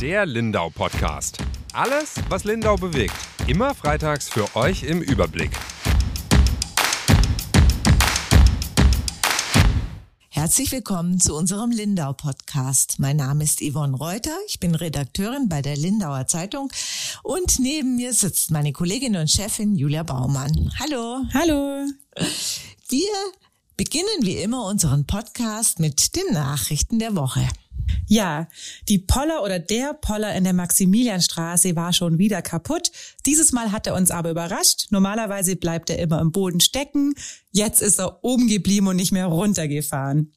Der Lindau Podcast. Alles, was Lindau bewegt. Immer freitags für euch im Überblick. Herzlich willkommen zu unserem Lindau Podcast. Mein Name ist Yvonne Reuter. Ich bin Redakteurin bei der Lindauer Zeitung und neben mir sitzt meine Kollegin und Chefin Julia Baumann. Hallo. Hallo. Wir beginnen wie immer unseren Podcast mit den Nachrichten der Woche. Ja, die Poller oder der Poller in der Maximilianstraße war schon wieder kaputt. Dieses Mal hat er uns aber überrascht. Normalerweise bleibt er immer im Boden stecken. Jetzt ist er oben geblieben und nicht mehr runtergefahren.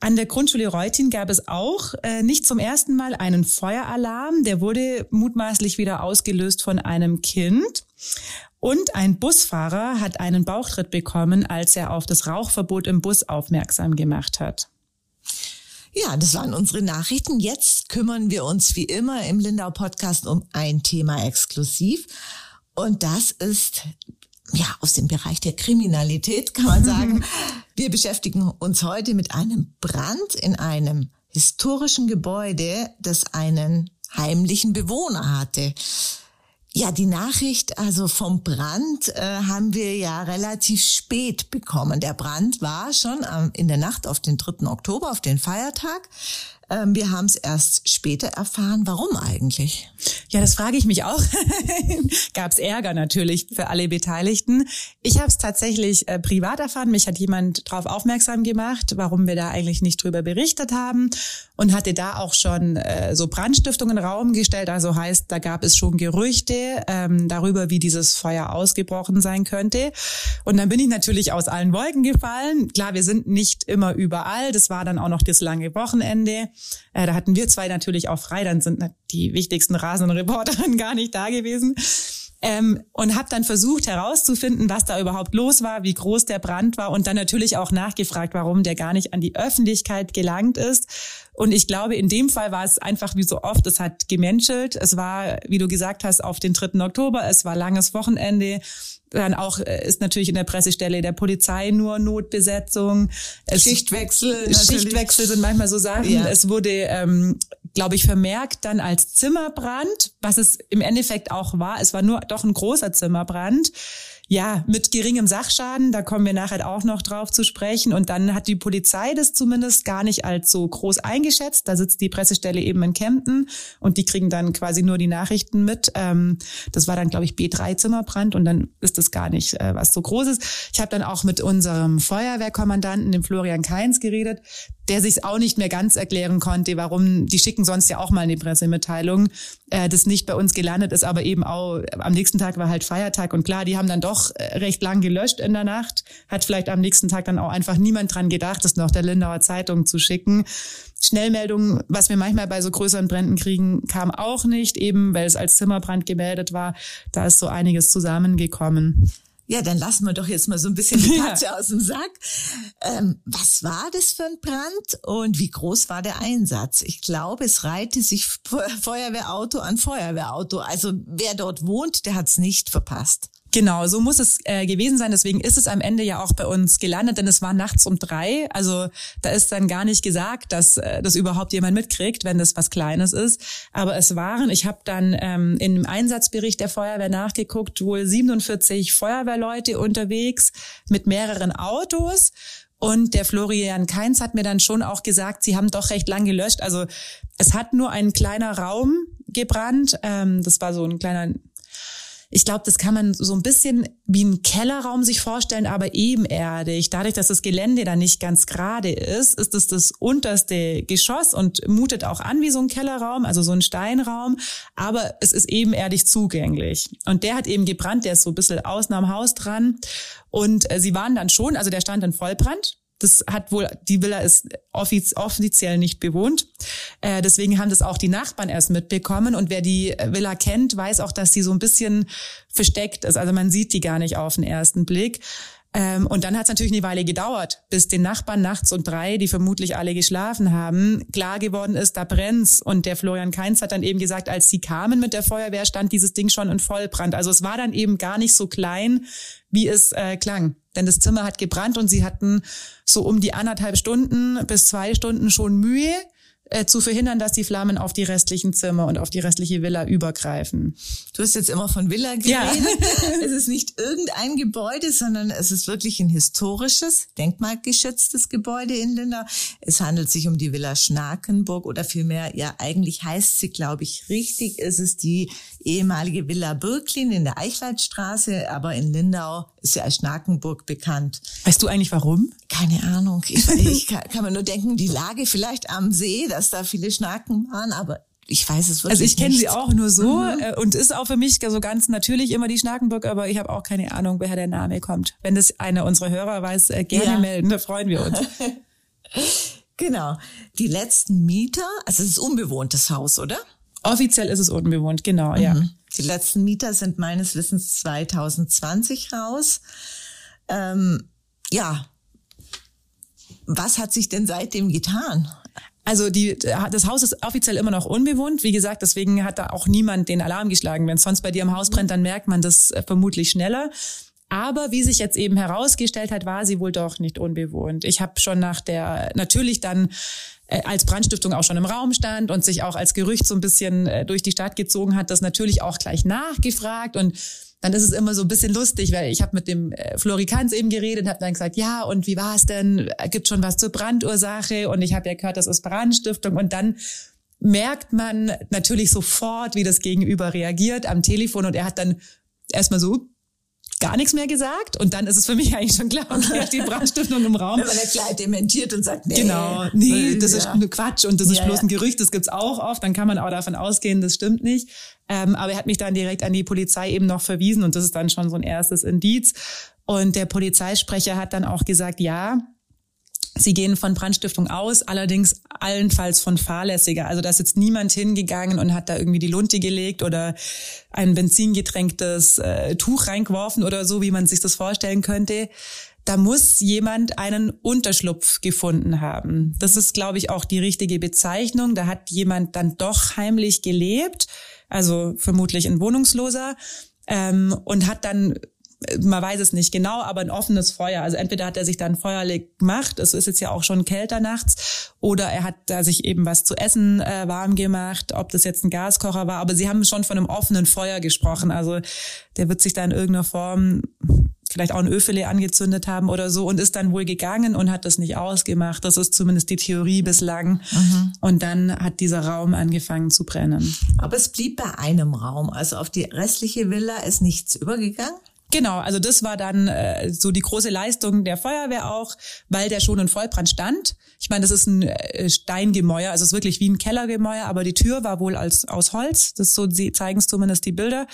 An der Grundschule Reutin gab es auch äh, nicht zum ersten Mal einen Feueralarm. Der wurde mutmaßlich wieder ausgelöst von einem Kind. Und ein Busfahrer hat einen Bauchtritt bekommen, als er auf das Rauchverbot im Bus aufmerksam gemacht hat. Ja, das waren unsere Nachrichten. Jetzt kümmern wir uns wie immer im Lindau Podcast um ein Thema exklusiv. Und das ist ja aus dem Bereich der Kriminalität, kann man sagen. wir beschäftigen uns heute mit einem Brand in einem historischen Gebäude, das einen heimlichen Bewohner hatte. Ja, die Nachricht also vom Brand äh, haben wir ja relativ spät bekommen. Der Brand war schon ähm, in der Nacht auf den 3. Oktober, auf den Feiertag. Ähm, wir haben es erst später erfahren. Warum eigentlich? Ja, das frage ich mich auch. Gab es Ärger natürlich für alle Beteiligten. Ich habe es tatsächlich äh, privat erfahren. Mich hat jemand darauf aufmerksam gemacht, warum wir da eigentlich nicht drüber berichtet haben und hatte da auch schon äh, so Brandstiftungen in den Raum gestellt. Also heißt, da gab es schon Gerüchte ähm, darüber, wie dieses Feuer ausgebrochen sein könnte. Und dann bin ich natürlich aus allen Wolken gefallen. Klar, wir sind nicht immer überall. Das war dann auch noch das lange Wochenende. Äh, da hatten wir zwei natürlich auch frei, dann sind die wichtigsten Rasenreporterinnen gar nicht da gewesen. Ähm, und habe dann versucht herauszufinden, was da überhaupt los war, wie groß der Brand war und dann natürlich auch nachgefragt, warum der gar nicht an die Öffentlichkeit gelangt ist. Und ich glaube, in dem Fall war es einfach wie so oft, es hat gemenschelt. Es war, wie du gesagt hast, auf den 3. Oktober, es war langes Wochenende. Dann auch äh, ist natürlich in der Pressestelle der Polizei nur Notbesetzung. Es Schichtwechsel. Schichtwechsel sind manchmal so Sachen. Ja. Es wurde, ähm, glaube ich, vermerkt dann als Zimmerbrand, was es im Endeffekt auch war. Es war nur doch ein großer Zimmerbrand ja, mit geringem Sachschaden, da kommen wir nachher auch noch drauf zu sprechen. Und dann hat die Polizei das zumindest gar nicht als so groß eingeschätzt. Da sitzt die Pressestelle eben in Kempten und die kriegen dann quasi nur die Nachrichten mit. Ähm, das war dann, glaube ich, B3-Zimmerbrand und dann ist das gar nicht äh, was so Großes. Ich habe dann auch mit unserem Feuerwehrkommandanten, dem Florian Keins, geredet der sich auch nicht mehr ganz erklären konnte, warum, die schicken sonst ja auch mal eine Pressemitteilung, äh, das nicht bei uns gelandet ist, aber eben auch, am nächsten Tag war halt Feiertag und klar, die haben dann doch äh, recht lang gelöscht in der Nacht, hat vielleicht am nächsten Tag dann auch einfach niemand dran gedacht, das noch der Lindauer Zeitung zu schicken. Schnellmeldungen, was wir manchmal bei so größeren Bränden kriegen, kam auch nicht, eben weil es als Zimmerbrand gemeldet war. Da ist so einiges zusammengekommen. Ja, dann lassen wir doch jetzt mal so ein bisschen die Katze ja. aus dem Sack. Ähm, was war das für ein Brand und wie groß war der Einsatz? Ich glaube, es reihte sich Feuerwehrauto an Feuerwehrauto. Also wer dort wohnt, der hat es nicht verpasst. Genau, so muss es äh, gewesen sein. Deswegen ist es am Ende ja auch bei uns gelandet, denn es war nachts um drei. Also da ist dann gar nicht gesagt, dass äh, das überhaupt jemand mitkriegt, wenn das was Kleines ist. Aber es waren, ich habe dann ähm, im Einsatzbericht der Feuerwehr nachgeguckt, wohl 47 Feuerwehrleute unterwegs mit mehreren Autos. Und der Florian Keins hat mir dann schon auch gesagt, sie haben doch recht lang gelöscht. Also es hat nur ein kleiner Raum gebrannt. Ähm, das war so ein kleiner ich glaube, das kann man so ein bisschen wie ein Kellerraum sich vorstellen, aber ebenerdig. Dadurch, dass das Gelände da nicht ganz gerade ist, ist es das unterste Geschoss und mutet auch an wie so ein Kellerraum, also so ein Steinraum, aber es ist ebenerdig zugänglich. Und der hat eben gebrannt, der ist so ein bisschen außen am Haus dran. Und äh, sie waren dann schon, also der stand in Vollbrand, das hat wohl, die Villa ist offiz offiziell nicht bewohnt. Äh, deswegen haben das auch die Nachbarn erst mitbekommen. Und wer die Villa kennt, weiß auch, dass sie so ein bisschen versteckt ist. Also man sieht die gar nicht auf den ersten Blick. Ähm, und dann hat es natürlich eine Weile gedauert, bis den Nachbarn nachts um drei, die vermutlich alle geschlafen haben, klar geworden ist, da brennt's. Und der Florian Keins hat dann eben gesagt, als sie kamen mit der Feuerwehr, stand dieses Ding schon in Vollbrand. Also es war dann eben gar nicht so klein, wie es äh, klang. Denn das Zimmer hat gebrannt und sie hatten so um die anderthalb Stunden bis zwei Stunden schon Mühe, äh, zu verhindern, dass die Flammen auf die restlichen Zimmer und auf die restliche Villa übergreifen. Du hast jetzt immer von Villa geredet. Ja. es ist nicht irgendein Gebäude, sondern es ist wirklich ein historisches, denkmalgeschütztes Gebäude in Lindau. Es handelt sich um die Villa Schnakenburg oder vielmehr, ja, eigentlich heißt sie, glaube ich, richtig, ist es die ehemalige Villa Birklin in der Eichwaldstraße, aber in Lindau ist sie als Schnakenburg bekannt. Weißt du eigentlich warum? Keine Ahnung. Ich, ich kann, kann, man nur denken, die Lage vielleicht am See, dass da viele Schnaken waren, aber ich weiß es wirklich Also ich kenne sie auch nur so mhm. Äh, und ist auch für mich so ganz natürlich immer die Schnakenburg, aber ich habe auch keine Ahnung, woher der Name kommt. Wenn das einer unserer Hörer weiß, äh, gerne ja. melden, da freuen wir uns. genau. Die letzten Mieter, also es ist unbewohntes Haus, oder? Offiziell ist es unbewohnt, genau, mhm. ja. Die letzten Mieter sind meines Wissens 2020 raus. Ähm, ja, was hat sich denn seitdem getan? Also die, das Haus ist offiziell immer noch unbewohnt. Wie gesagt, deswegen hat da auch niemand den Alarm geschlagen. Wenn es sonst bei dir im Haus brennt, dann merkt man das äh, vermutlich schneller. Aber wie sich jetzt eben herausgestellt hat, war sie wohl doch nicht unbewohnt. Ich habe schon nach der, natürlich dann äh, als Brandstiftung auch schon im Raum stand und sich auch als Gerücht so ein bisschen äh, durch die Stadt gezogen hat, das natürlich auch gleich nachgefragt und dann ist es immer so ein bisschen lustig, weil ich habe mit dem äh, Florikanz eben geredet und habe dann gesagt, ja, und wie war es denn? Gibt schon was zur Brandursache? Und ich habe ja gehört, das ist Brandstiftung. Und dann merkt man natürlich sofort, wie das Gegenüber reagiert am Telefon. Und er hat dann erstmal so gar nichts mehr gesagt und dann ist es für mich eigentlich schon klar, okay, die Brandstiftung im Raum. Wenn man gleich dementiert und sagt, nee. Genau, nee, das ja. ist nur Quatsch und das ist ja, bloß ein Gerücht, das gibt's auch oft, dann kann man auch davon ausgehen, das stimmt nicht. Ähm, aber er hat mich dann direkt an die Polizei eben noch verwiesen und das ist dann schon so ein erstes Indiz. Und der Polizeisprecher hat dann auch gesagt, ja, Sie gehen von Brandstiftung aus, allerdings allenfalls von fahrlässiger. Also da ist jetzt niemand hingegangen und hat da irgendwie die Lunte gelegt oder ein benzingetränktes äh, Tuch reingeworfen oder so, wie man sich das vorstellen könnte. Da muss jemand einen Unterschlupf gefunden haben. Das ist, glaube ich, auch die richtige Bezeichnung. Da hat jemand dann doch heimlich gelebt, also vermutlich ein Wohnungsloser, ähm, und hat dann man weiß es nicht genau, aber ein offenes Feuer. Also entweder hat er sich dann feuerlich gemacht, es ist jetzt ja auch schon kälter nachts, oder er hat da sich eben was zu essen äh, warm gemacht, ob das jetzt ein Gaskocher war, aber sie haben schon von einem offenen Feuer gesprochen. Also der wird sich da in irgendeiner Form vielleicht auch ein Öfele angezündet haben oder so und ist dann wohl gegangen und hat das nicht ausgemacht. Das ist zumindest die Theorie bislang. Mhm. Und dann hat dieser Raum angefangen zu brennen. Aber es blieb bei einem Raum. Also auf die restliche Villa ist nichts übergegangen? Genau, also das war dann äh, so die große Leistung der Feuerwehr auch, weil der schon in Vollbrand stand. Ich meine, das ist ein äh, Steingemäuer, also es ist wirklich wie ein Kellergemäuer, aber die Tür war wohl als, aus Holz. Das so sie zeigen es zumindest die Bilder.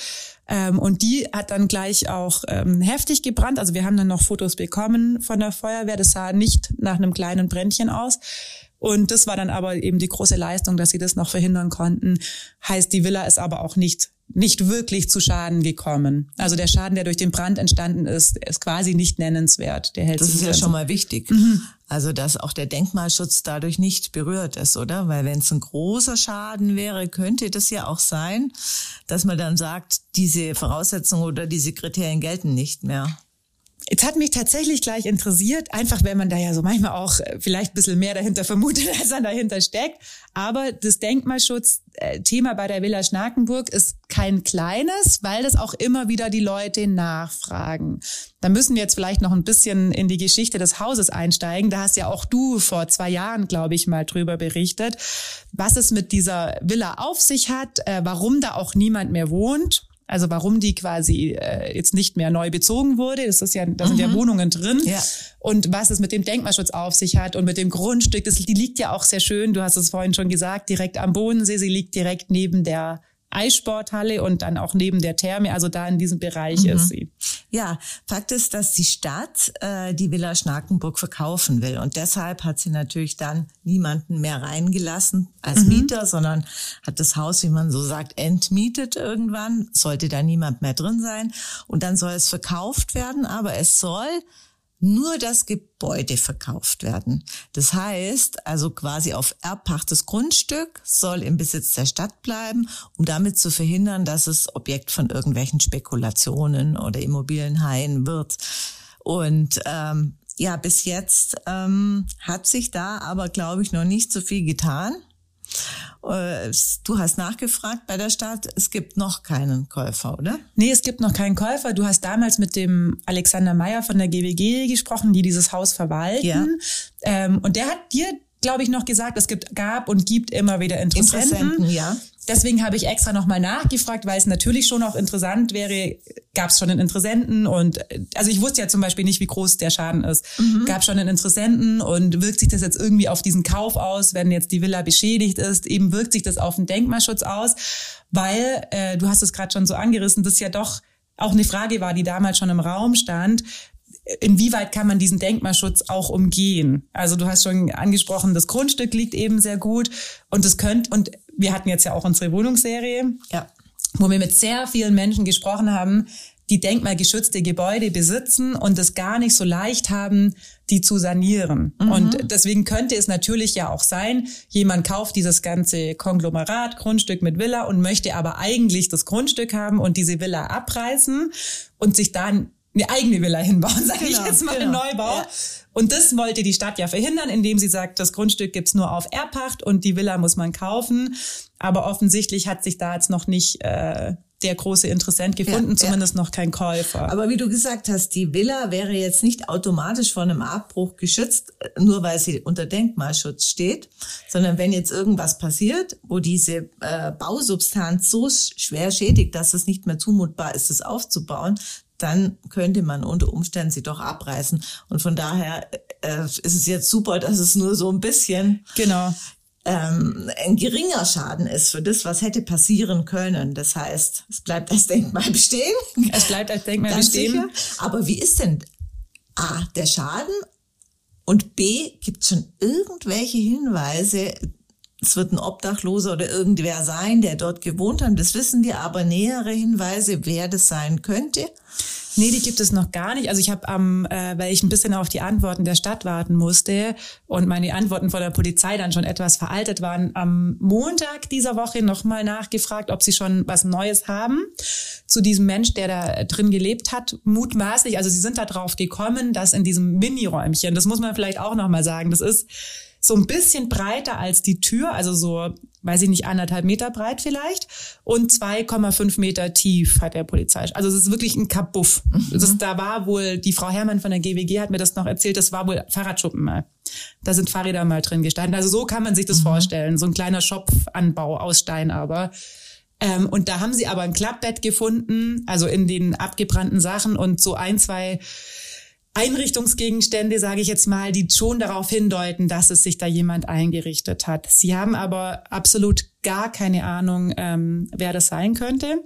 Ähm, und die hat dann gleich auch ähm, heftig gebrannt. Also wir haben dann noch Fotos bekommen von der Feuerwehr. Das sah nicht nach einem kleinen Brändchen aus. Und das war dann aber eben die große Leistung, dass sie das noch verhindern konnten. Heißt, die Villa ist aber auch nicht nicht wirklich zu Schaden gekommen. Also der Schaden, der durch den Brand entstanden ist, ist quasi nicht nennenswert. Der hält das ist ja schon mal wichtig. Mhm. Also dass auch der Denkmalschutz dadurch nicht berührt ist, oder? Weil wenn es ein großer Schaden wäre, könnte das ja auch sein, dass man dann sagt, diese Voraussetzungen oder diese Kriterien gelten nicht mehr. Jetzt hat mich tatsächlich gleich interessiert, einfach wenn man da ja so manchmal auch äh, vielleicht ein bisschen mehr dahinter vermutet, als dann dahinter steckt. Aber das Denkmalschutz-Thema bei der Villa Schnakenburg ist kein kleines, weil das auch immer wieder die Leute nachfragen. Da müssen wir jetzt vielleicht noch ein bisschen in die Geschichte des Hauses einsteigen. Da hast ja auch du vor zwei Jahren, glaube ich, mal drüber berichtet, was es mit dieser Villa auf sich hat, äh, warum da auch niemand mehr wohnt also warum die quasi äh, jetzt nicht mehr neu bezogen wurde. Das ist ja, da sind mhm. ja Wohnungen drin. Ja. Und was es mit dem Denkmalschutz auf sich hat und mit dem Grundstück, das, die liegt ja auch sehr schön, du hast es vorhin schon gesagt, direkt am Bodensee. Sie liegt direkt neben der Eissporthalle und dann auch neben der Therme, also da in diesem Bereich mhm. ist sie. Ja, Fakt ist, dass die Stadt äh, die Villa Schnakenburg verkaufen will und deshalb hat sie natürlich dann niemanden mehr reingelassen als mhm. Mieter, sondern hat das Haus, wie man so sagt, entmietet irgendwann, sollte da niemand mehr drin sein und dann soll es verkauft werden, aber es soll nur das Gebäude verkauft werden. Das heißt, also quasi auf erbpachtes Grundstück soll im Besitz der Stadt bleiben, um damit zu verhindern, dass es Objekt von irgendwelchen Spekulationen oder Immobilienhaien wird. Und ähm, ja, bis jetzt ähm, hat sich da aber, glaube ich, noch nicht so viel getan. Äh, du hast nachgefragt bei der Stadt, es gibt noch keinen Käufer, oder? Nee, es gibt noch keinen Käufer. Du hast damals mit dem Alexander Meyer von der GWG gesprochen, die dieses Haus verwalten. Ja. Ähm, und der hat dir glaube ich, noch gesagt, es gibt, gab und gibt immer wieder Interessenten. Interessenten ja. Deswegen habe ich extra nochmal nachgefragt, weil es natürlich schon auch interessant wäre, gab es schon einen Interessenten und also ich wusste ja zum Beispiel nicht, wie groß der Schaden ist. Mhm. Gab schon einen Interessenten und wirkt sich das jetzt irgendwie auf diesen Kauf aus, wenn jetzt die Villa beschädigt ist, eben wirkt sich das auf den Denkmalschutz aus, weil äh, du hast es gerade schon so angerissen, das ja doch auch eine Frage war, die damals schon im Raum stand inwieweit kann man diesen Denkmalschutz auch umgehen? Also du hast schon angesprochen, das Grundstück liegt eben sehr gut und es könnte, und wir hatten jetzt ja auch unsere Wohnungsserie, ja. wo wir mit sehr vielen Menschen gesprochen haben, die denkmalgeschützte Gebäude besitzen und es gar nicht so leicht haben, die zu sanieren. Mhm. Und deswegen könnte es natürlich ja auch sein, jemand kauft dieses ganze Konglomerat, Grundstück mit Villa und möchte aber eigentlich das Grundstück haben und diese Villa abreißen und sich dann eine eigene Villa hinbauen, sage genau, ich jetzt mal, genau. Neubau. Ja. Und das wollte die Stadt ja verhindern, indem sie sagt, das Grundstück gibt's nur auf Erbpacht und die Villa muss man kaufen. Aber offensichtlich hat sich da jetzt noch nicht äh, der große Interessent gefunden, ja, zumindest ja. noch kein Käufer. Aber wie du gesagt hast, die Villa wäre jetzt nicht automatisch vor einem Abbruch geschützt, nur weil sie unter Denkmalschutz steht, sondern wenn jetzt irgendwas passiert, wo diese äh, Bausubstanz so schwer schädigt, dass es nicht mehr zumutbar ist, es aufzubauen, dann könnte man unter Umständen sie doch abreißen. Und von daher äh, ist es jetzt super, dass es nur so ein bisschen genau. ähm, ein geringer Schaden ist für das, was hätte passieren können. Das heißt, es bleibt als Denkmal bestehen. Es bleibt als Denkmal bestehen. Sicher. Aber wie ist denn A, der Schaden und B, gibt es schon irgendwelche Hinweise, es wird ein Obdachloser oder irgendwer sein, der dort gewohnt hat. Das wissen wir, aber nähere Hinweise, wer das sein könnte. Nee, die gibt es noch gar nicht. Also ich habe am, äh, weil ich ein bisschen auf die Antworten der Stadt warten musste und meine Antworten von der Polizei dann schon etwas veraltet waren, am Montag dieser Woche nochmal nachgefragt, ob sie schon was Neues haben zu diesem Mensch, der da drin gelebt hat. Mutmaßlich, also sie sind da drauf gekommen, dass in diesem Mini-Räumchen, das muss man vielleicht auch nochmal sagen, das ist so ein bisschen breiter als die Tür, also so, weiß ich nicht, anderthalb Meter breit vielleicht und 2,5 Meter tief hat der Polizei. Also es ist wirklich ein Kabuff. Mhm. Das, da war wohl, die Frau Herrmann von der GWG hat mir das noch erzählt, das war wohl Fahrradschuppen mal. Da sind Fahrräder mal drin gestanden. Also so kann man sich das mhm. vorstellen. So ein kleiner Schopfanbau aus Stein aber. Ähm, und da haben sie aber ein Klappbett gefunden, also in den abgebrannten Sachen und so ein, zwei Einrichtungsgegenstände, sage ich jetzt mal, die schon darauf hindeuten, dass es sich da jemand eingerichtet hat. Sie haben aber absolut gar keine Ahnung, ähm, wer das sein könnte.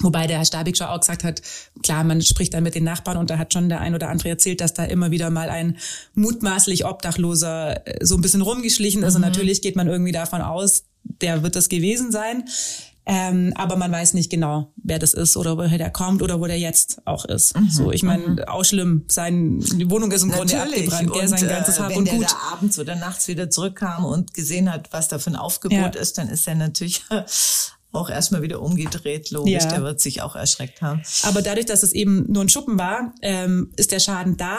Wobei der Herr Stabig schon auch gesagt hat, klar, man spricht dann mit den Nachbarn und da hat schon der ein oder andere erzählt, dass da immer wieder mal ein mutmaßlich Obdachloser äh, so ein bisschen rumgeschlichen ist. Mhm. Und natürlich geht man irgendwie davon aus, der wird das gewesen sein. Ähm, aber man weiß nicht genau, wer das ist oder woher der kommt oder wo der jetzt auch ist. Mhm, so, ich meine, mhm. auch schlimm. Sein, die Wohnung ist im. Grunde abgebrannt, und, sein ganzes Hab äh, und Gut. Wenn der da abends oder nachts wieder zurückkam und gesehen hat, was da für ein Aufgebot ja. ist, dann ist er natürlich auch erstmal wieder umgedreht, logisch. Ja. Der wird sich auch erschreckt haben. Aber dadurch, dass es eben nur ein Schuppen war, ähm, ist der Schaden da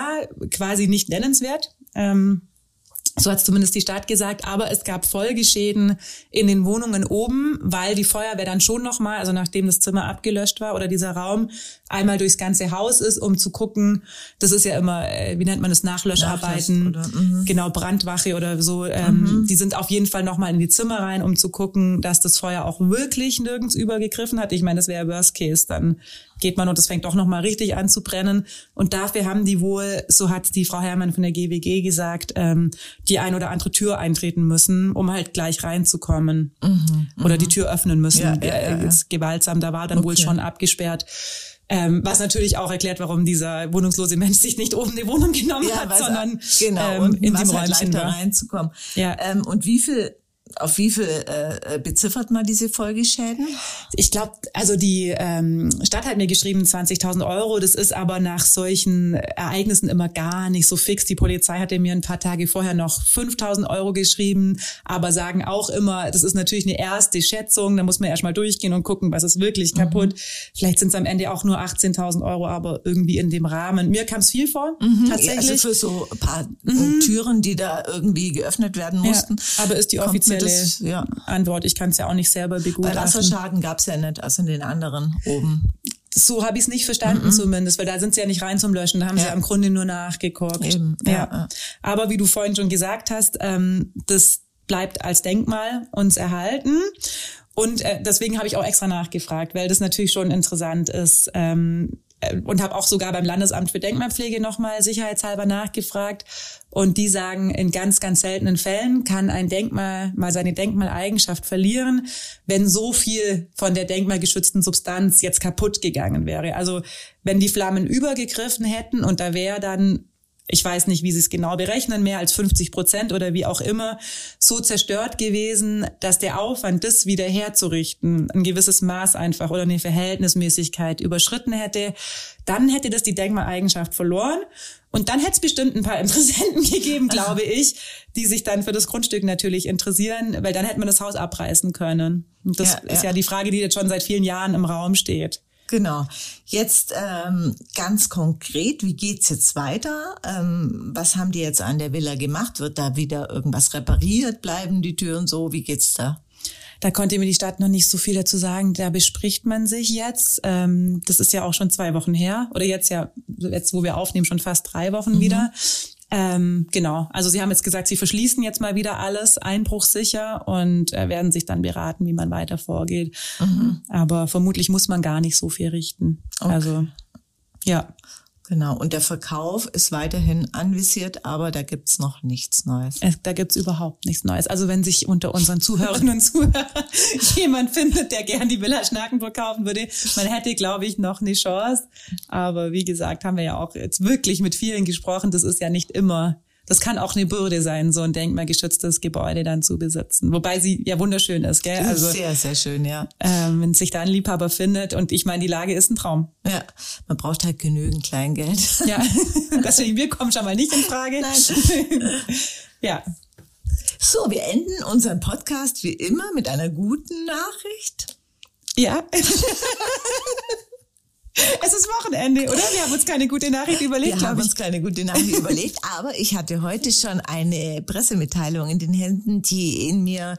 quasi nicht nennenswert. Ähm, so hat zumindest die Stadt gesagt, aber es gab Folgeschäden in den Wohnungen oben, weil die Feuerwehr dann schon nochmal, also nachdem das Zimmer abgelöscht war oder dieser Raum, einmal durchs ganze Haus ist, um zu gucken, das ist ja immer, äh, wie nennt man das, Nachlöscharbeiten, oder, mhm. genau, Brandwache oder so, ähm, mhm. die sind auf jeden Fall nochmal in die Zimmer rein, um zu gucken, dass das Feuer auch wirklich nirgends übergegriffen hat. Ich meine, das wäre Worst Case, dann geht man und es fängt doch nochmal richtig an zu brennen. Und dafür haben die wohl, so hat die Frau Herrmann von der GWG gesagt, ähm, die ein oder andere Tür eintreten müssen, um halt gleich reinzukommen. Mhm, oder die mhm. Tür öffnen müssen. Ja, ja, ja, ja. gewaltsam, da war dann okay. wohl schon abgesperrt. Ähm, was natürlich auch erklärt, warum dieser wohnungslose Mensch sich nicht oben die Wohnung genommen ja, hat, sondern genau, ähm, in dem Räumchen da reinzukommen. Ja. Ähm, und wie viel auf wie viel äh, äh, beziffert man diese Folgeschäden? Ich glaube, also die ähm, Stadt hat mir geschrieben 20.000 Euro. Das ist aber nach solchen Ereignissen immer gar nicht so fix. Die Polizei hatte mir ein paar Tage vorher noch 5.000 Euro geschrieben, aber sagen auch immer, das ist natürlich eine erste Schätzung. Da muss man erstmal durchgehen und gucken, was ist wirklich mhm. kaputt. Mhm. Vielleicht sind es am Ende auch nur 18.000 Euro, aber irgendwie in dem Rahmen. Mir kam es viel vor, mhm. tatsächlich. Also für so ein paar mhm. Türen, die da irgendwie geöffnet werden mussten. Ja, aber ist die offizielle das, ja. Antwort. Ich kann es ja auch nicht selber begutachten. Weil Wasserschaden gab es ja nicht, also in den anderen oben. So habe ich es nicht verstanden mhm. zumindest, weil da sind sie ja nicht rein zum Löschen, da haben ja. sie im Grunde nur nachgeguckt. Eben. Ja. ja. Aber wie du vorhin schon gesagt hast, ähm, das bleibt als Denkmal uns erhalten. Und äh, deswegen habe ich auch extra nachgefragt, weil das natürlich schon interessant ist. Ähm, äh, und habe auch sogar beim Landesamt für Denkmalpflege nochmal sicherheitshalber nachgefragt. Und die sagen, in ganz, ganz seltenen Fällen kann ein Denkmal mal seine Denkmaleigenschaft verlieren, wenn so viel von der denkmalgeschützten Substanz jetzt kaputt gegangen wäre. Also wenn die Flammen übergegriffen hätten und da wäre dann ich weiß nicht, wie sie es genau berechnen, mehr als 50 Prozent oder wie auch immer, so zerstört gewesen, dass der Aufwand, das wieder herzurichten, ein gewisses Maß einfach oder eine Verhältnismäßigkeit überschritten hätte, dann hätte das die Denkmaleigenschaft verloren. Und dann hätte es bestimmt ein paar Interessenten gegeben, glaube ich, die sich dann für das Grundstück natürlich interessieren, weil dann hätte man das Haus abreißen können. Und das ja, ist ja. ja die Frage, die jetzt schon seit vielen Jahren im Raum steht. Genau. Jetzt ähm, ganz konkret, wie geht's jetzt weiter? Ähm, was haben die jetzt an der Villa gemacht? Wird da wieder irgendwas repariert? Bleiben die Türen so? Wie geht's da? Da konnte mir die Stadt noch nicht so viel dazu sagen. Da bespricht man sich jetzt. Ähm, das ist ja auch schon zwei Wochen her. Oder jetzt ja, jetzt wo wir aufnehmen, schon fast drei Wochen mhm. wieder. Ähm, genau, also sie haben jetzt gesagt, sie verschließen jetzt mal wieder alles einbruchsicher und äh, werden sich dann beraten, wie man weiter vorgeht. Mhm. Aber vermutlich muss man gar nicht so viel richten. Okay. Also ja. Genau, und der Verkauf ist weiterhin anvisiert, aber da gibt's noch nichts Neues. Es, da gibt's überhaupt nichts Neues. Also wenn sich unter unseren Zuhörerinnen und Zuhörern jemand findet, der gern die Villa Schnakenburg kaufen würde, man hätte, glaube ich, noch eine Chance. Aber wie gesagt, haben wir ja auch jetzt wirklich mit vielen gesprochen. Das ist ja nicht immer das kann auch eine Bürde sein, so ein denkmalgeschütztes Gebäude dann zu besitzen. Wobei sie ja wunderschön ist, gell? Also, sehr, sehr schön, ja. Ähm, wenn sich da ein Liebhaber findet und ich meine, die Lage ist ein Traum. Ja, man braucht halt genügend Kleingeld. Ja, deswegen, wir kommen schon mal nicht in Frage. Nein. ja. So, wir enden unseren Podcast wie immer mit einer guten Nachricht. Ja. Es ist Wochenende, oder? Wir haben uns keine gute Nachricht überlegt. Wir haben uns keine gute Nachricht überlegt, aber ich hatte heute schon eine Pressemitteilung in den Händen, die in mir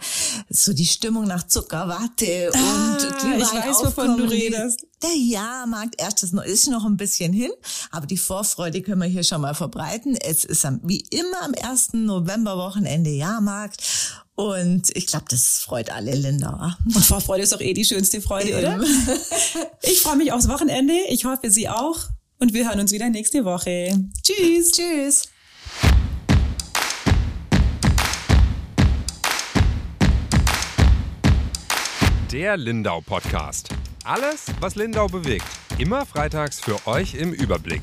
so die Stimmung nach Zuckerwatte ah, und Glühwein Ich weiß, wovon du redest. Der Jahrmarkt, erstes noch, ist noch ein bisschen hin, aber die Vorfreude können wir hier schon mal verbreiten. Es ist wie immer am ersten Novemberwochenende Jahrmarkt und ich glaube, das freut alle Lindauer. Und Vorfreude ist doch eh die schönste Freude, oder? Ich freue mich aufs Wochenende. Ich hoffe, Sie auch. Und wir hören uns wieder nächste Woche. Tschüss. Tschüss. Der Lindau Podcast. Alles, was Lindau bewegt. Immer freitags für euch im Überblick.